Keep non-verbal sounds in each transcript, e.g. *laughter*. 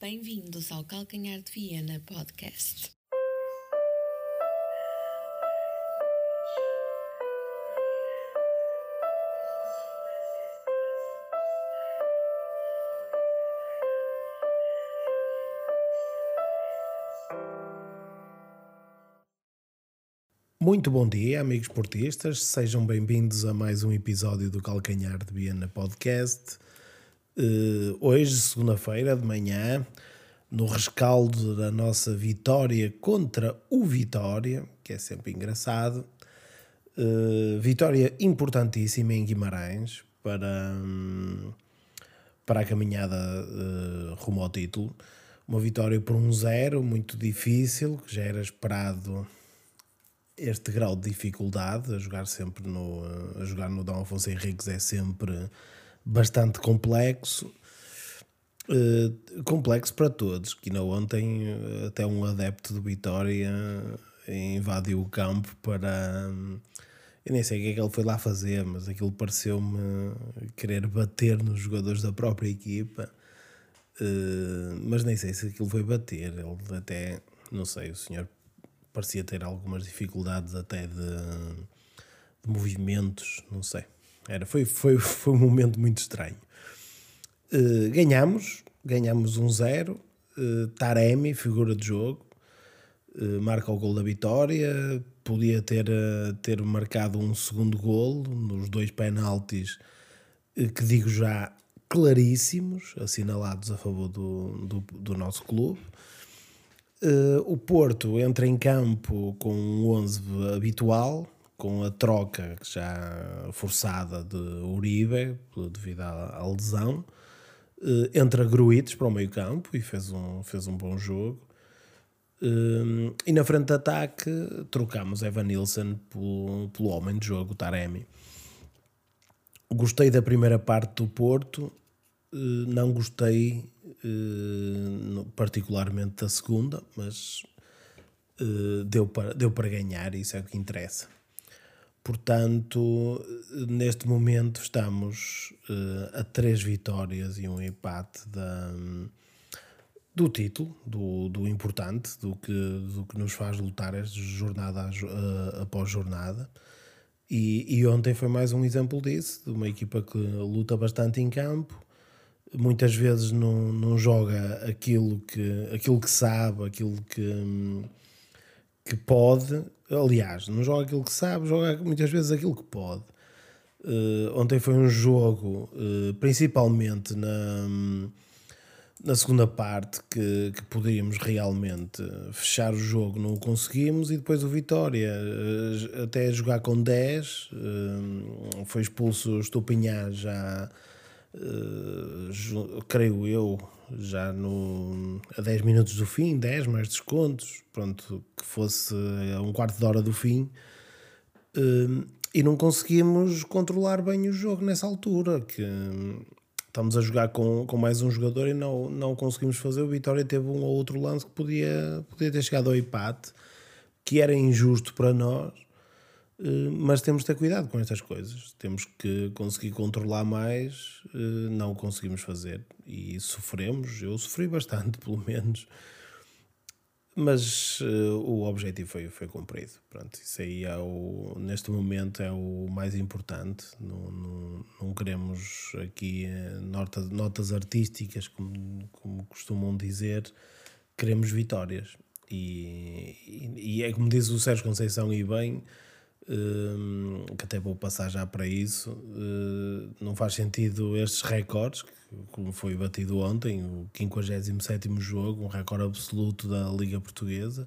Bem-vindos ao Calcanhar de Viena Podcast. Muito bom dia, amigos portistas. Sejam bem-vindos a mais um episódio do Calcanhar de Viena Podcast. Uh, hoje, segunda-feira de manhã, no rescaldo da nossa vitória contra o Vitória, que é sempre engraçado. Uh, vitória importantíssima em Guimarães para, um, para a caminhada uh, rumo ao título. Uma vitória por um zero, muito difícil, que já era esperado este grau de dificuldade a jogar sempre no a jogar no Dom Afonso Henriques é sempre bastante complexo uh, complexo para todos que não ontem até um adepto do Vitória invadiu o campo para eu nem sei o que é que ele foi lá fazer mas aquilo pareceu-me querer bater nos jogadores da própria equipa uh, mas nem sei se aquilo foi bater ele até não sei o senhor parecia ter algumas dificuldades até de, de movimentos, não sei. Era, foi, foi, *laughs* foi um momento muito estranho. Uh, ganhamos, ganhamos um zero. Uh, Taremi, figura de jogo, uh, marca o gol da vitória. Podia ter, ter marcado um segundo gol nos dois penaltis, que digo já claríssimos, assinalados a favor do, do, do nosso clube. O Porto entra em campo com um 11 habitual, com a troca já forçada de Uribe, devido à, à lesão. Uh, entra Gruites para o meio campo e fez um, fez um bom jogo. Uh, e na frente de ataque trocamos Evan Nilsson pelo, pelo homem de jogo, Taremi. Gostei da primeira parte do Porto, não gostei particularmente da segunda, mas deu, para, deu para ganhar, isso é o que interessa. Portanto, neste momento estamos uh, a três vitórias e um empate da, do título, do, do importante, do que, do que nos faz lutar jornada após jornada. E, e, ontem foi mais um exemplo disso, de uma equipa que luta bastante em campo, muitas vezes não, não joga aquilo que, aquilo que sabe, aquilo que, que pode. Aliás, não joga aquilo que sabe, joga muitas vezes aquilo que pode. Uh, ontem foi um jogo, uh, principalmente na, na segunda parte, que, que poderíamos realmente fechar o jogo, não o conseguimos. E depois o Vitória, uh, até jogar com 10, foi expulso o Estupinhar já uh, creio eu, já no, a 10 minutos do fim, 10 mais descontos, pronto, que fosse a um quarto de hora do fim, uh, e não conseguimos controlar bem o jogo nessa altura, que estamos a jogar com, com mais um jogador e não, não conseguimos fazer. O Vitória teve um ou outro lance que podia, podia ter chegado ao empate, que era injusto para nós, mas temos de ter cuidado com estas coisas. Temos que conseguir controlar mais, eh, não conseguimos fazer e sofremos. Eu sofri bastante, *laughs* pelo menos, mas uh, o objetivo foi, foi cumprido. Pronto, isso aí é o, neste momento é o mais importante. Não, não, não queremos aqui notas, notas artísticas, como, como costumam dizer, queremos vitórias. E, e, e é como diz o Sérgio Conceição, e bem que até vou passar já para isso. Uh, não faz sentido estes recordes, como foi batido ontem, o 57 jogo, um recorde absoluto da Liga Portuguesa.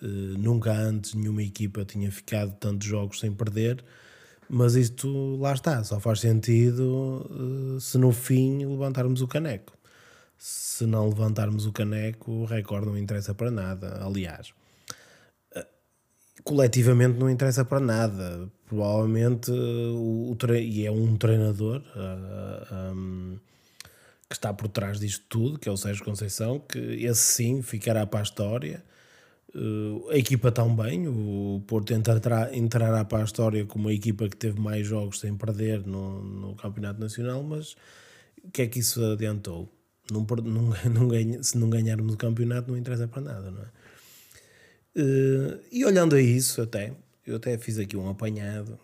Uh, nunca antes nenhuma equipa tinha ficado tantos jogos sem perder, mas isto lá está, só faz sentido uh, se no fim levantarmos o caneco. Se não levantarmos o caneco, o recorde não interessa para nada. Aliás, coletivamente não interessa para nada. Provavelmente, o, o e é um treinador uh, ah, um, que está por trás disto tudo, que é o Sérgio Conceição, que esse sim ficará para a história. Uh, a equipa tão bem, o Porto entrará, entrará para a história como a equipa que teve mais jogos sem perder no, no Campeonato Nacional, mas o que é que isso adiantou? Não, não, *laughs* não ganha, se não ganharmos o campeonato, não interessa para nada, não é? Uh, e olhando a isso, até, eu até fiz aqui um apanhado.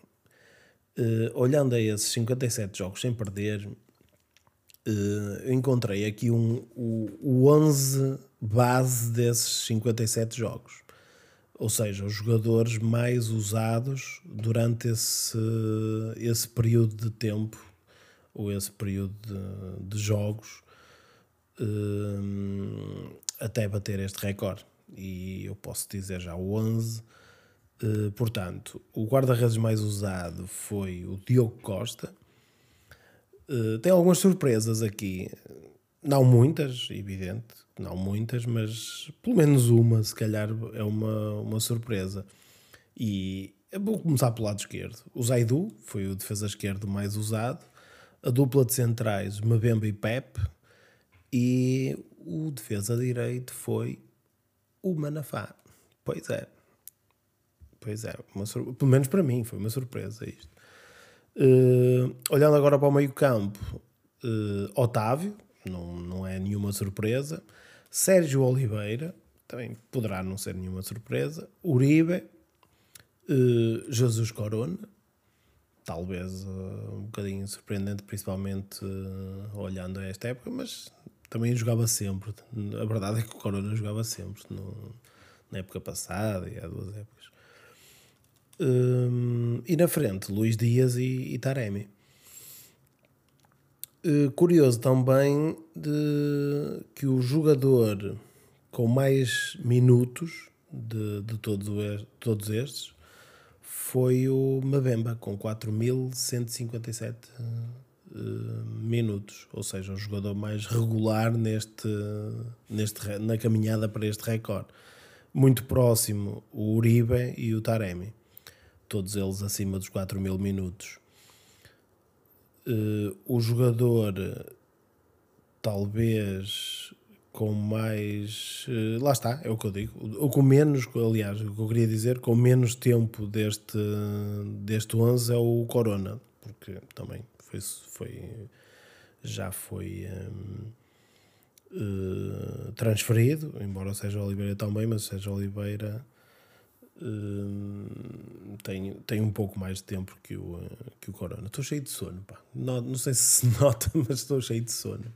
Uh, olhando a esses 57 jogos sem perder, uh, encontrei aqui um, o, o 11 base desses 57 jogos. Ou seja, os jogadores mais usados durante esse, esse período de tempo, ou esse período de, de jogos, até bater este recorde. E eu posso dizer já o 11. Uh, portanto, o guarda-redes mais usado foi o Diogo Costa. Uh, tem algumas surpresas aqui. Não muitas, evidente, não muitas, mas pelo menos uma, se calhar, é uma, uma surpresa. E vou começar pelo lado esquerdo. O Zaidu foi o defesa esquerdo mais usado. A dupla de centrais, Mabemba e Pep. E o defesa direito foi o Manafá. Pois é. Pois é. Sur... Pelo menos para mim foi uma surpresa isto. Uh, olhando agora para o meio campo, uh, Otávio, não, não é nenhuma surpresa. Sérgio Oliveira, também poderá não ser nenhuma surpresa. Uribe, uh, Jesus Corona, talvez um bocadinho surpreendente, principalmente olhando a esta época, mas também jogava sempre. A verdade é que o Corona jogava sempre, no, na época passada e há duas épocas. Um, e na frente, Luís Dias e, e Taremi. Uh, curioso também de que o jogador com mais minutos de, de todos, todos estes foi o Mabemba, com 4.157 uh, minutos, ou seja, o jogador mais regular neste, neste, na caminhada para este recorde. Muito próximo o Uribe e o Taremi, todos eles acima dos 4.000 minutos. Uh, o jogador talvez com mais. Uh, lá está, é o que eu digo. Ou com menos, aliás, o que eu queria dizer, com menos tempo deste, deste 11 é o Corona, porque também foi, foi já foi um, uh, eh, transferido, embora seja Oliveira também, mas seja Oliveira um, tem, tem um pouco mais de tempo que o, que o Corona. Estou cheio de sono, pá. Não, não sei se se *laughs* nota, mas estou cheio de sono.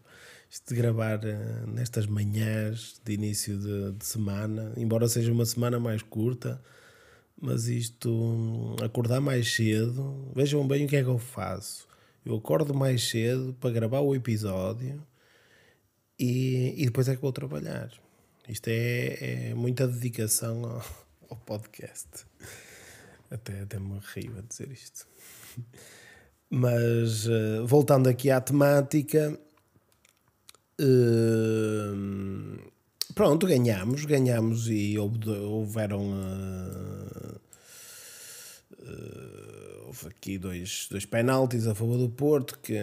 Isto de gravar uh, nestas manhãs de início de, de, semana, embora seja uma semana mais curta, mas isto, um, acordar mais cedo, vejam bem o que é que eu faço. Eu acordo mais cedo para gravar o episódio e, e depois é que vou trabalhar. Isto é, é muita dedicação ao, *laughs* ao, podcast. Até, até me rio a dizer isto. Mas uh, voltando aqui à temática, uh, pronto, ganhamos, ganhamos e houveram. Uh, houve aqui dois, dois penaltis a favor do Porto que,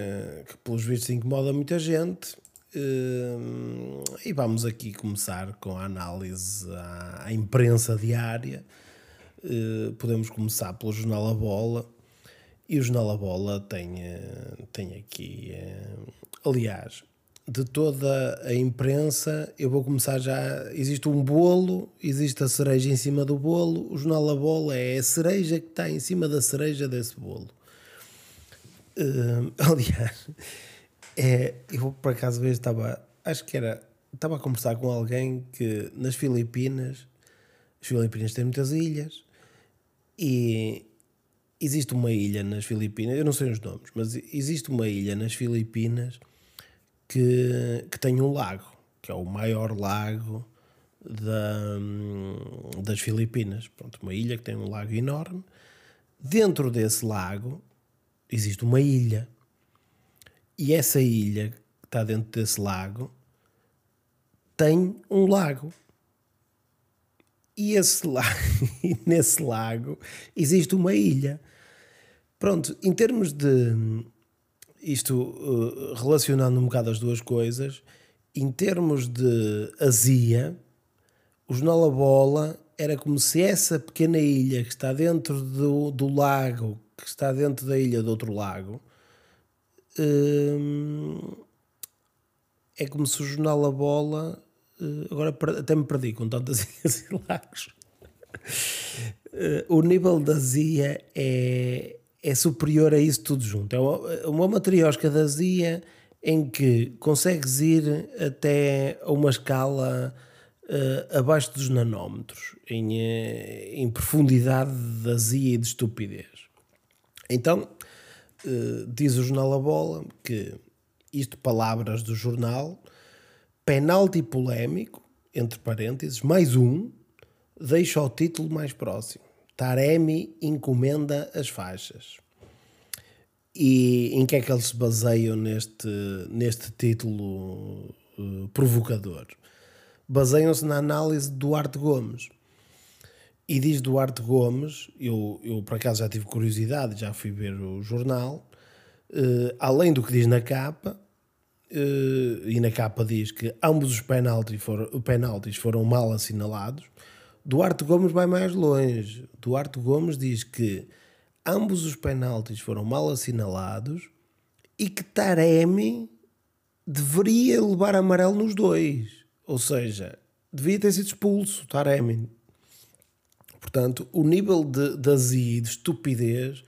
que pelos vistos incomoda muita gente. Uh, e vamos aqui começar com a análise à, à imprensa diária. Uh, podemos começar pelo Jornal A Bola. E o Jornal A Bola tem, uh, tem aqui, aliás, de toda a imprensa, eu vou começar já. Existe um bolo, existe a cereja em cima do bolo. O jornal A Bola é a cereja que está em cima da cereja desse bolo. Uh, *laughs* aliás, é, eu por acaso vejo, estava, acho que era, estava a conversar com alguém que nas Filipinas, as Filipinas têm muitas ilhas e existe uma ilha nas Filipinas, eu não sei os nomes, mas existe uma ilha nas Filipinas que, que tem um lago, que é o maior lago da, das Filipinas. Pronto, uma ilha que tem um lago enorme. Dentro desse lago existe uma ilha. E essa ilha que está dentro desse lago tem um lago. E esse lago, *laughs* nesse lago existe uma ilha. Pronto, em termos de isto uh, relacionando um bocado as duas coisas, em termos de azia, o Jornal A Bola era como se essa pequena ilha que está dentro do, do lago, que está dentro da ilha do outro lago, um, é como se o jornal A Bola. Uh, agora até me perdi com tantas *laughs* ilhas e lagos. O nível da Zia é, é superior a isso tudo junto. É uma, uma matriosca da Zia em que consegues ir até a uma escala uh, abaixo dos nanómetros, em, uh, em profundidade de azia e de estupidez. Então, uh, diz o jornal A Bola que, isto palavras do jornal, penalti polémico, entre parênteses, mais um, deixa o título mais próximo. Taremi encomenda as faixas. E em que é que eles se baseiam neste, neste título uh, provocador? baseiam-se na análise de Duarte Gomes. E diz Duarte Gomes, eu, eu por acaso já tive curiosidade, já fui ver o jornal, uh, além do que diz na capa, uh, e na capa diz que ambos os penaltis foram, penaltis foram mal assinalados, Duarte Gomes vai mais longe. Duarte Gomes diz que ambos os penaltis foram mal assinalados e que Taremi deveria levar amarelo nos dois. Ou seja, devia ter sido expulso Taremi. Portanto, o nível de, de azia e de estupidez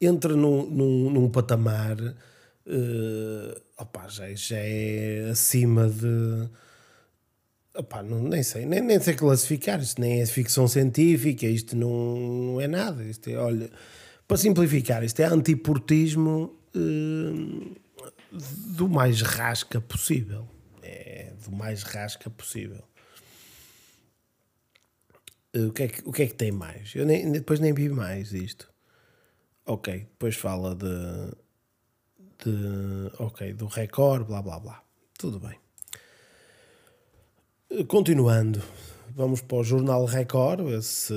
entra num, num, num patamar uh, opa, já, já é acima de. Não, nem sei, nem, nem sei classificar. Isto nem é ficção científica, isto não, não é nada. Isto é, olha, para simplificar, isto é antiportismo uh, do mais rasca possível do mais rasca possível. Eh, o que, é que, o que é que tem mais? Eu nem, depois nem vi mais isto. Ok, depois fala de, de ok, do recorde, blá blá blá. Tudo bem. Continuando, vamos para o jornal Record, esse,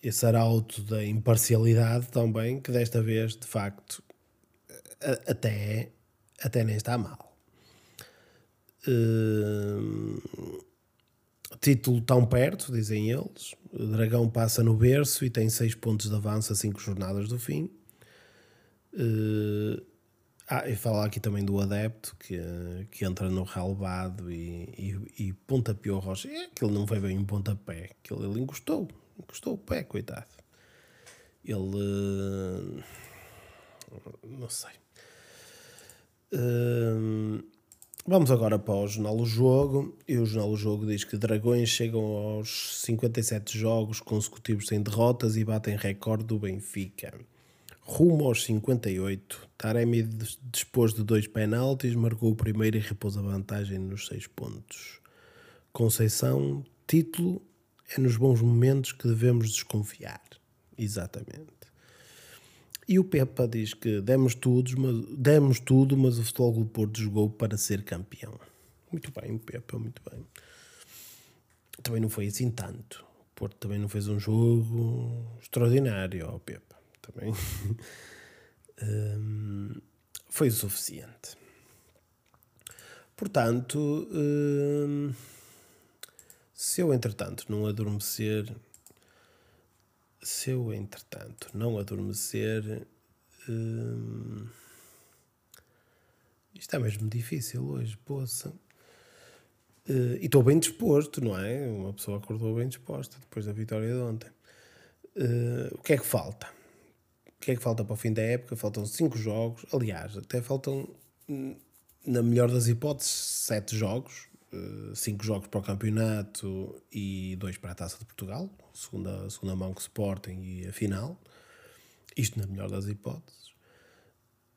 esse arauto da imparcialidade também, que desta vez, de facto, até, até nem está mal. Uh, título tão perto, dizem eles. O Dragão passa no berço e tem 6 pontos de avanço a 5 jornadas do fim. Uh, ah, e falar aqui também do adepto que, que entra no relevado e, e, e pontapeou Rocha. É que ele não foi bem um pontapé, que ele, encostou, encostou o pé, coitado. Ele. Uh, não sei. Uh, Vamos agora para o Jornal do Jogo. E o Jornal do Jogo diz que Dragões chegam aos 57 jogos consecutivos sem derrotas e batem recorde do Benfica. Rumo aos 58. Taremi dispôs de dois penaltis, marcou o primeiro e repôs a vantagem nos seis pontos. Conceição, título, é nos bons momentos que devemos desconfiar. Exatamente. E o Pepa diz que demos, tudo, mas, demos tudo, mas o Futebol do Porto jogou para ser campeão. Muito bem, Pepa, muito bem. Também não foi assim tanto. O Porto também não fez um jogo extraordinário, Pepa. Também *laughs* um, foi o suficiente. Portanto, um, se eu entretanto não adormecer se eu, entretanto, não adormecer. Hum, isto é mesmo difícil hoje, poça. Uh, e estou bem disposto, não é? Uma pessoa acordou bem disposta depois da vitória de ontem. Uh, o que é que falta? Que é que falta para o fim da época? Faltam 5 jogos. Aliás, até faltam, hum, na melhor das hipóteses, 7 jogos. 5 uh, jogos para o campeonato e 2 para a taça de Portugal segunda, segunda mão que Sporting e a final. Isto na melhor das hipóteses.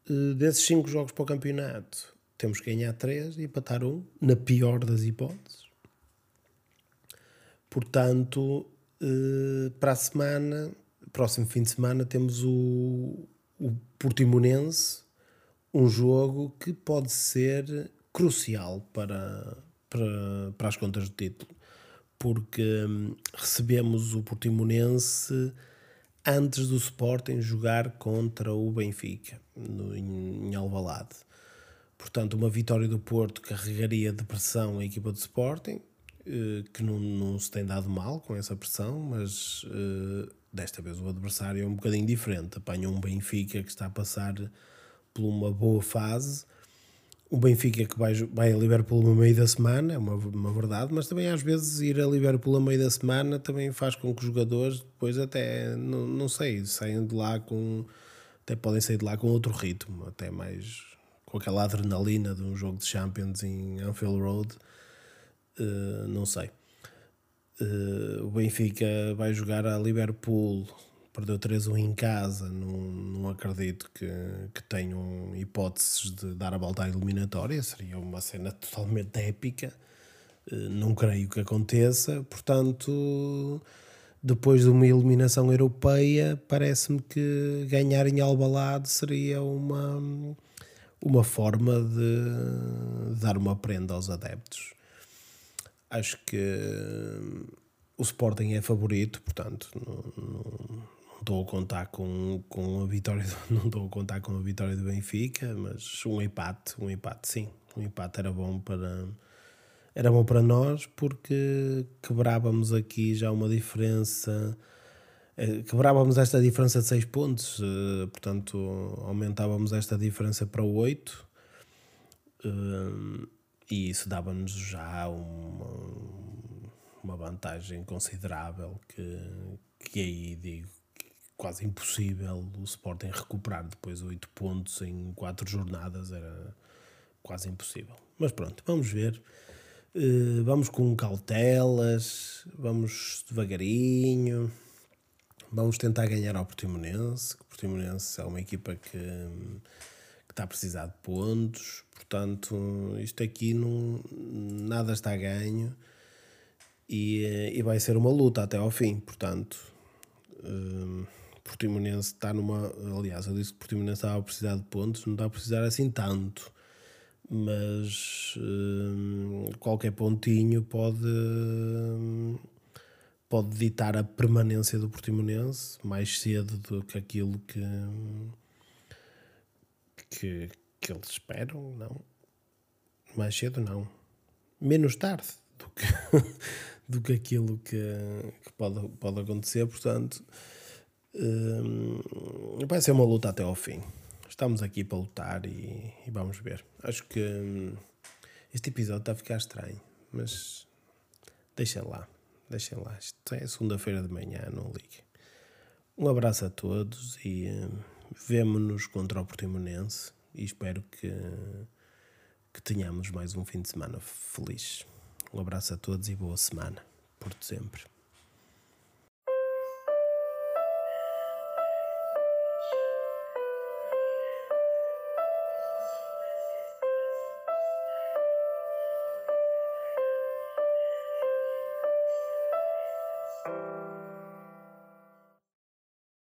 Uh, desses cinco jogos para o campeonato, temos que ganhar três e empatar um, na pior das hipóteses. Portanto, uh, para a semana, próximo fim de semana, temos o, o Portimonense, um jogo que pode ser crucial para, para, para as contas do título porque hum, recebemos o Portimonense antes do Sporting jogar contra o Benfica, no, em, em Alvalade. Portanto, uma vitória do Porto carregaria de pressão a equipa do Sporting, eh, que não, não se tem dado mal com essa pressão, mas eh, desta vez o adversário é um bocadinho diferente. Apanha um Benfica que está a passar por uma boa fase, o Benfica que vai, vai a Liverpool no meio da semana, é uma, uma verdade, mas também às vezes ir a Liverpool no meio da semana também faz com que os jogadores depois até, não, não sei, saiam de lá com. até podem sair de lá com outro ritmo, até mais com aquela adrenalina de um jogo de Champions em Anfield Road, uh, não sei. Uh, o Benfica vai jogar a Liverpool. Perdeu 3-1 em casa, não, não acredito que, que tenham hipóteses de dar a volta à eliminatória, seria uma cena totalmente épica, eh, não creio que aconteça, portanto, depois de uma eliminação europeia, parece-me que ganhar em Albalade seria uma, uma forma de dar uma prenda aos adeptos. Acho que o Sporting é favorito, portanto, não, estou a contar com, com a vitória, *laughs* não estou a contar com a vitória do Benfica, mas um empate, um empate sim, um empate era bom para era bom para nós porque quebrávamos aqui já uma diferença eh, quebrávamos esta diferença de 6 pontos, eh, portanto aumentávamos esta diferença para 8 eh, e isso dava-nos já uma, uma vantagem considerável que, que aí digo quase impossível o Sporting recuperar depois oito pontos em quatro jornadas, era quase impossível. Mas pronto, vamos ver. Uh, vamos com cautelas, vamos devagarinho, vamos tentar ganhar ao Portimonense, que o Portimonense é uma equipa que, que está a precisar de pontos, portanto, isto aqui não, nada está a ganho e, eh, e vai ser uma luta até ao fim, portanto. Uh, Portimonense está numa. Aliás, eu disse que Portimonense estava a precisar de pontos, não está a precisar assim tanto. Mas hum, qualquer pontinho pode, hum, pode ditar a permanência do Portimonense mais cedo do que aquilo que, que, que eles esperam, não. Mais cedo, não. Menos tarde do que, *laughs* do que aquilo que, que pode, pode acontecer, portanto Uh, vai ser uma luta até ao fim. Estamos aqui para lutar e, e vamos ver. Acho que um, este episódio está a ficar estranho, mas deixem lá, deixem lá. Isto é segunda-feira de manhã, não ligue. Um abraço a todos e um, vemo-nos contra o Portimonense e espero que, que tenhamos mais um fim de semana feliz. Um abraço a todos e boa semana, por sempre.